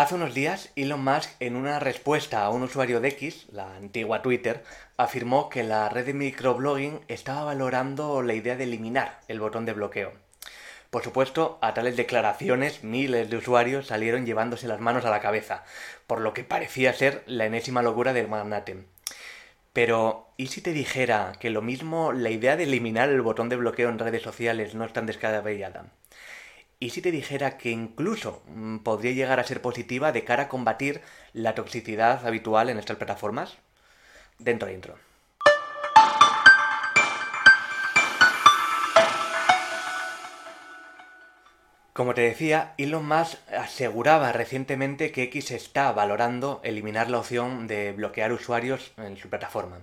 Hace unos días, Elon Musk, en una respuesta a un usuario de X, la antigua Twitter, afirmó que la red de microblogging estaba valorando la idea de eliminar el botón de bloqueo. Por supuesto, a tales declaraciones, miles de usuarios salieron llevándose las manos a la cabeza, por lo que parecía ser la enésima locura del magnate. Pero, ¿y si te dijera que lo mismo la idea de eliminar el botón de bloqueo en redes sociales no es tan descabellada? ¿Y si te dijera que incluso mm, podría llegar a ser positiva de cara a combatir la toxicidad habitual en estas plataformas? Dentro de intro. Como te decía, Elon Musk aseguraba recientemente que X está valorando eliminar la opción de bloquear usuarios en su plataforma.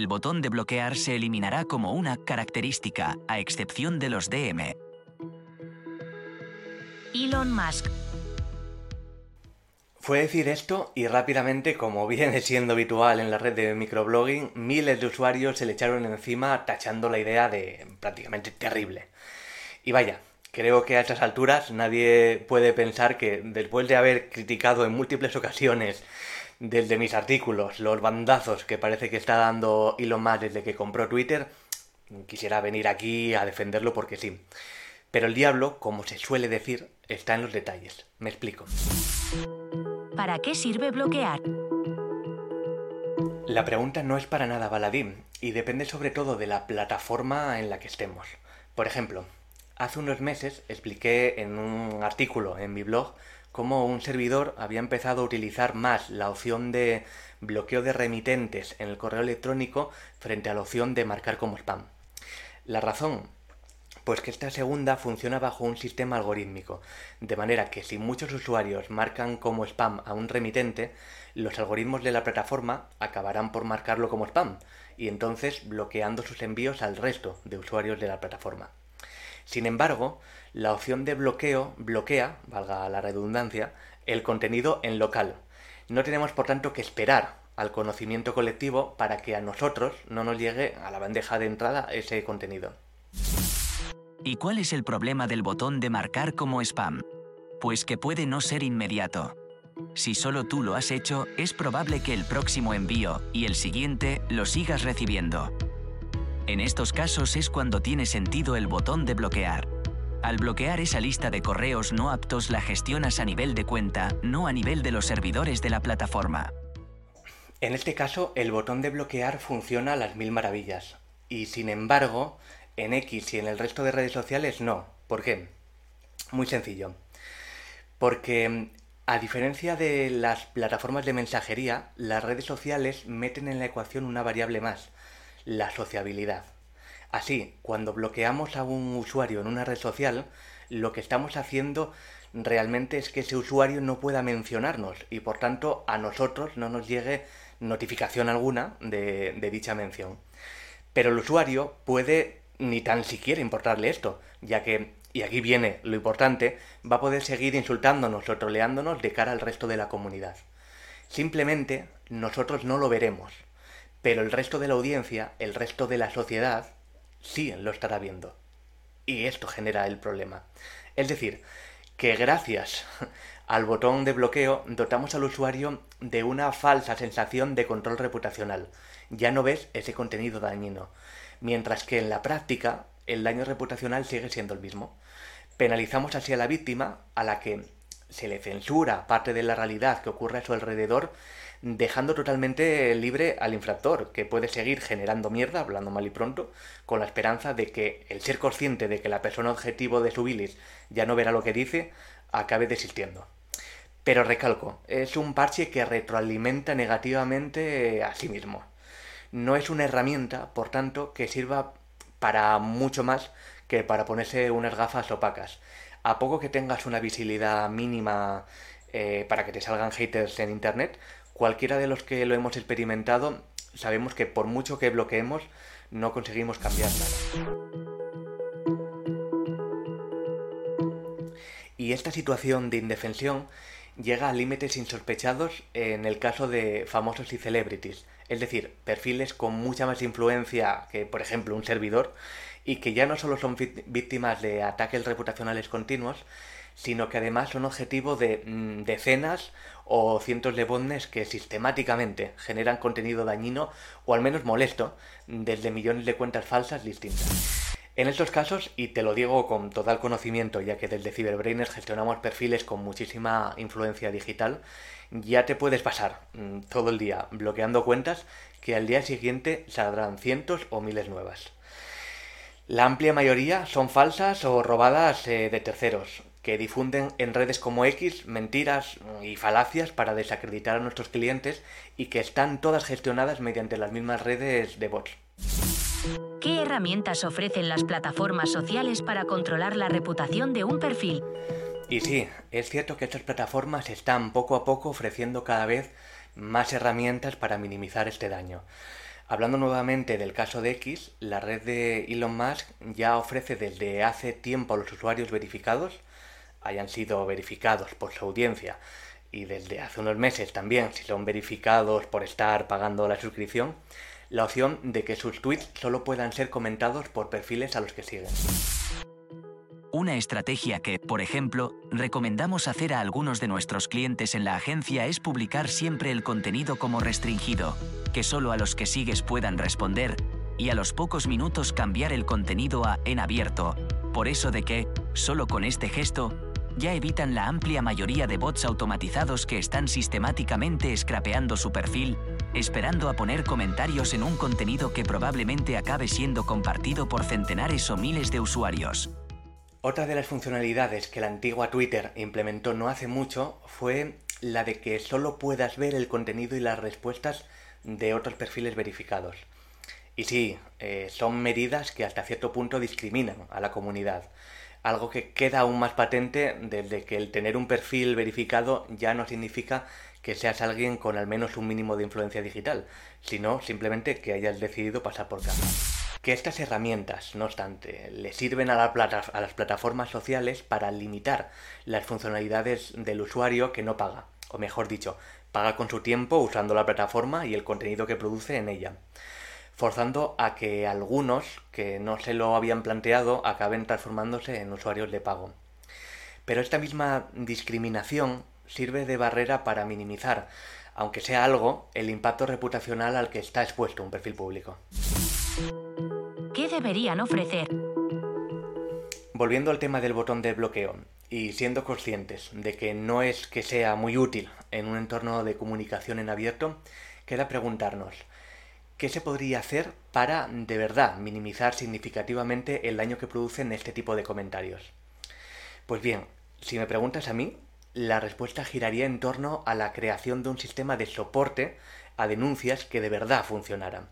El botón de bloquear se eliminará como una característica, a excepción de los DM. Elon Musk. Fue decir esto y rápidamente, como viene siendo habitual en la red de microblogging, miles de usuarios se le echaron encima tachando la idea de prácticamente terrible. Y vaya, creo que a estas alturas nadie puede pensar que después de haber criticado en múltiples ocasiones desde mis artículos los bandazos que parece que está dando Elon Musk desde que compró Twitter, quisiera venir aquí a defenderlo porque sí. Pero el diablo, como se suele decir, está en los detalles. Me explico. ¿Para qué sirve bloquear? La pregunta no es para nada baladín y depende sobre todo de la plataforma en la que estemos. Por ejemplo, Hace unos meses expliqué en un artículo en mi blog cómo un servidor había empezado a utilizar más la opción de bloqueo de remitentes en el correo electrónico frente a la opción de marcar como spam. La razón, pues que esta segunda funciona bajo un sistema algorítmico, de manera que si muchos usuarios marcan como spam a un remitente, los algoritmos de la plataforma acabarán por marcarlo como spam y entonces bloqueando sus envíos al resto de usuarios de la plataforma. Sin embargo, la opción de bloqueo bloquea, valga la redundancia, el contenido en local. No tenemos por tanto que esperar al conocimiento colectivo para que a nosotros no nos llegue a la bandeja de entrada ese contenido. ¿Y cuál es el problema del botón de marcar como spam? Pues que puede no ser inmediato. Si solo tú lo has hecho, es probable que el próximo envío y el siguiente lo sigas recibiendo. En estos casos es cuando tiene sentido el botón de bloquear. Al bloquear esa lista de correos no aptos la gestionas a nivel de cuenta, no a nivel de los servidores de la plataforma. En este caso, el botón de bloquear funciona a las mil maravillas. Y sin embargo, en X y en el resto de redes sociales no. ¿Por qué? Muy sencillo. Porque a diferencia de las plataformas de mensajería, las redes sociales meten en la ecuación una variable más, la sociabilidad. Así, cuando bloqueamos a un usuario en una red social, lo que estamos haciendo realmente es que ese usuario no pueda mencionarnos y por tanto a nosotros no nos llegue notificación alguna de, dicha mención. Pero el usuario puede ni tan siquiera importarle esto, ya que, y aquí viene lo importante, va a poder seguir insultándonos o troleándonos de cara al resto de la comunidad. Simplemente nosotros no lo veremos, pero el resto de la audiencia, el resto de la sociedad, sí lo estará viendo. Y esto genera el problema. Es decir, que gracias al botón de bloqueo dotamos al usuario de una falsa sensación de control reputacional. Ya no ves ese contenido dañino. Mientras que en la práctica el daño reputacional sigue siendo el mismo. Penalizamos así a la víctima, a la que se le censura parte de la realidad que ocurre a su alrededor dejando totalmente libre al infractor, que puede seguir generando mierda, hablando mal y pronto, con la esperanza de que el ser consciente de que la persona objetivo de su bilis ya no verá lo que dice, acabe desistiendo. Pero recalco, es un parche que retroalimenta negativamente a sí mismo. No es una herramienta, por tanto, que sirva para mucho más que para ponerse unas gafas opacas. A poco que tengas una visibilidad mínima eh, para que te salgan haters en internet, Cualquiera de los que lo hemos experimentado sabemos que por mucho que bloqueemos no conseguimos cambiar nada. Y esta situación de indefensión llega a límites insospechados en el caso de famosos y celebrities, es decir, perfiles con mucha más influencia que, por ejemplo, un servidor, y que ya no solo son víctimas de ataques reputacionales continuos, sino que además son objetivo de mm, decenas o cientos de botnets que sistemáticamente generan contenido dañino o al menos molesto desde millones de cuentas falsas distintas. En estos casos, y te lo digo con total conocimiento, ya que desde Cyberbrainers gestionamos perfiles con muchísima influencia digital, ya te puedes pasar mm, todo el día bloqueando cuentas que al día siguiente saldrán cientos o miles nuevas. La amplia mayoría son falsas o robadas eh, de terceros, que difunden en redes como X mentiras y falacias para desacreditar a nuestros clientes y que están todas gestionadas mediante las mismas redes de bots. ¿Qué herramientas ofrecen las plataformas sociales para controlar la reputación de un perfil? Y sí, es cierto que estas plataformas están poco a poco ofreciendo cada vez más herramientas para minimizar este daño. Hablando nuevamente del caso de X, la red de Elon Musk ya ofrece desde hace tiempo a los usuarios verificados, hayan sido verificados por su audiencia, y desde hace unos meses también, si son verificados por estar pagando la suscripción, la opción de que sus tweets solo puedan ser comentados por perfiles a los que siguen. Una estrategia que, por ejemplo, recomendamos hacer a algunos de nuestros clientes en la agencia es publicar siempre el contenido como restringido, que solo a los que sigues puedan responder, y a los pocos minutos cambiar el contenido a en abierto, por eso de que, solo con este gesto, ya evitan la amplia mayoría de bots automatizados que están sistemáticamente scrapeando su perfil, esperando a poner comentarios en un contenido que probablemente acabe siendo compartido por centenares o miles de usuarios. Otra de las funcionalidades que la antigua Twitter implementó no hace mucho fue la de que solo puedas ver el contenido y las respuestas de otros perfiles verificados. Y sí, eh, son medidas que hasta cierto punto discriminan a la comunidad. Algo que queda aún más patente desde que el tener un perfil verificado ya no significa que seas alguien con al menos un mínimo de influencia digital, sino simplemente que hayas decidido pasar por casa. Que estas herramientas, no obstante, le sirven a, a las plataformas sociales para limitar las funcionalidades del usuario que no paga, o mejor dicho, paga con su tiempo usando la plataforma y el contenido que produce en ella, forzando a que algunos que no se lo habían planteado acaben transformándose en usuarios de pago. Pero esta misma discriminación sirve de barrera para minimizar, aunque sea algo, el impacto reputacional al que está expuesto un perfil público. ¿Qué deberían ofrecer? Volviendo al tema del botón de bloqueo, y siendo conscientes de que no es que sea muy útil en un entorno de comunicación en abierto, queda preguntarnos, ¿qué se podría hacer para de verdad minimizar significativamente el daño que producen este tipo de comentarios? Pues bien, si me preguntas a mí, la respuesta giraría en torno a la creación de un sistema de soporte a denuncias que de verdad funcionara.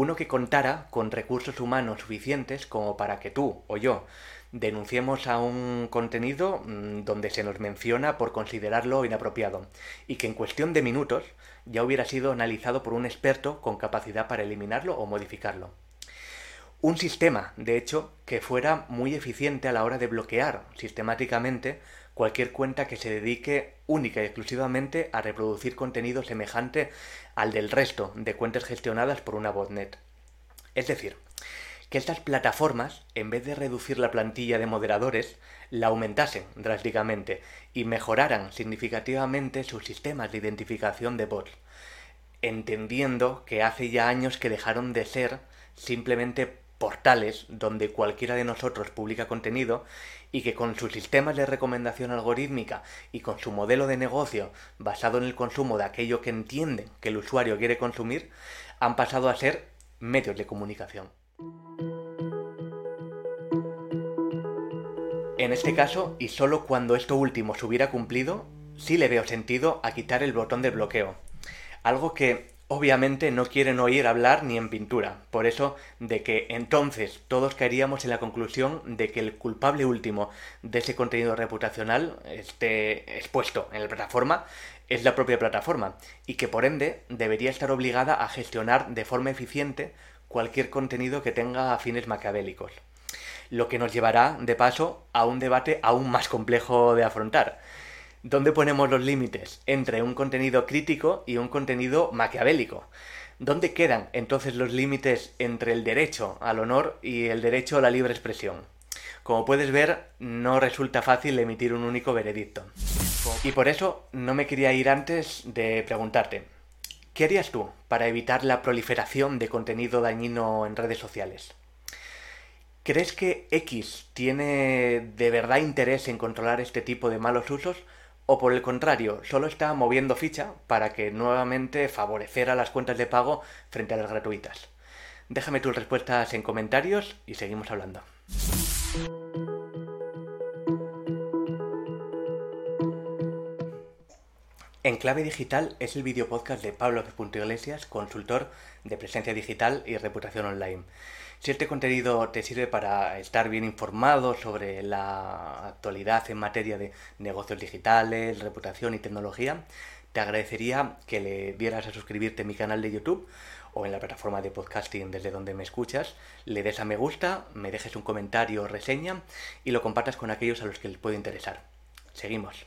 Uno que contara con recursos humanos suficientes como para que tú o yo denunciemos a un contenido mm, donde se nos menciona por considerarlo inapropiado y que en cuestión de minutos ya hubiera sido analizado por un experto con capacidad para eliminarlo o modificarlo. Un sistema, de hecho, que fuera muy eficiente a la hora de bloquear sistemáticamente cualquier cuenta que se dedique única y exclusivamente a reproducir contenido semejante al del resto de cuentas gestionadas por una botnet. Es decir, que estas plataformas, en vez de reducir la plantilla de moderadores, la aumentasen drásticamente y mejoraran significativamente sus sistemas de identificación de bots, entendiendo que hace ya años que dejaron de ser simplemente portales donde cualquiera de nosotros publica contenido y que con sus sistemas de recomendación algorítmica y con su modelo de negocio basado en el consumo de aquello que entienden que el usuario quiere consumir, han pasado a ser medios de comunicación. En este caso, y solo cuando esto último se hubiera cumplido, sí le veo sentido a quitar el botón de bloqueo. Algo que obviamente no quieren oír hablar ni en pintura. Por eso de que entonces todos caeríamos en la conclusión de que el culpable último de ese contenido reputacional esté expuesto en la plataforma es la propia plataforma y que por ende debería estar obligada a gestionar de forma eficiente cualquier contenido que tenga fines macabélicos. Lo que nos llevará, de paso, a un debate aún más complejo de afrontar ¿Dónde ponemos los límites entre un contenido crítico y un contenido maquiavélico? ¿Dónde quedan entonces los límites entre el derecho al honor y el derecho a la libre expresión? Como puedes ver, no resulta fácil emitir un único veredicto. Y por eso no me quería ir antes de preguntarte, ¿qué harías tú para evitar la proliferación de contenido dañino en redes sociales? ¿Crees que X tiene de verdad interés en controlar este tipo de malos usos? ¿O por el contrario, solo está moviendo ficha para que nuevamente favorecer a las cuentas de pago frente a las gratuitas? Déjame tus respuestas en comentarios y seguimos hablando. En Clave Digital es el video podcast de Pablo Iglesias, consultor de presencia digital y reputación online. Si este contenido te sirve para estar bien informado sobre la actualidad en materia de negocios digitales, reputación y tecnología, te agradecería que le dieras a suscribirte a mi canal de YouTube o en la plataforma de podcasting desde donde me escuchas, le des a me gusta, me dejes un comentario o reseña y lo compartas con aquellos a los que les puede interesar. Seguimos.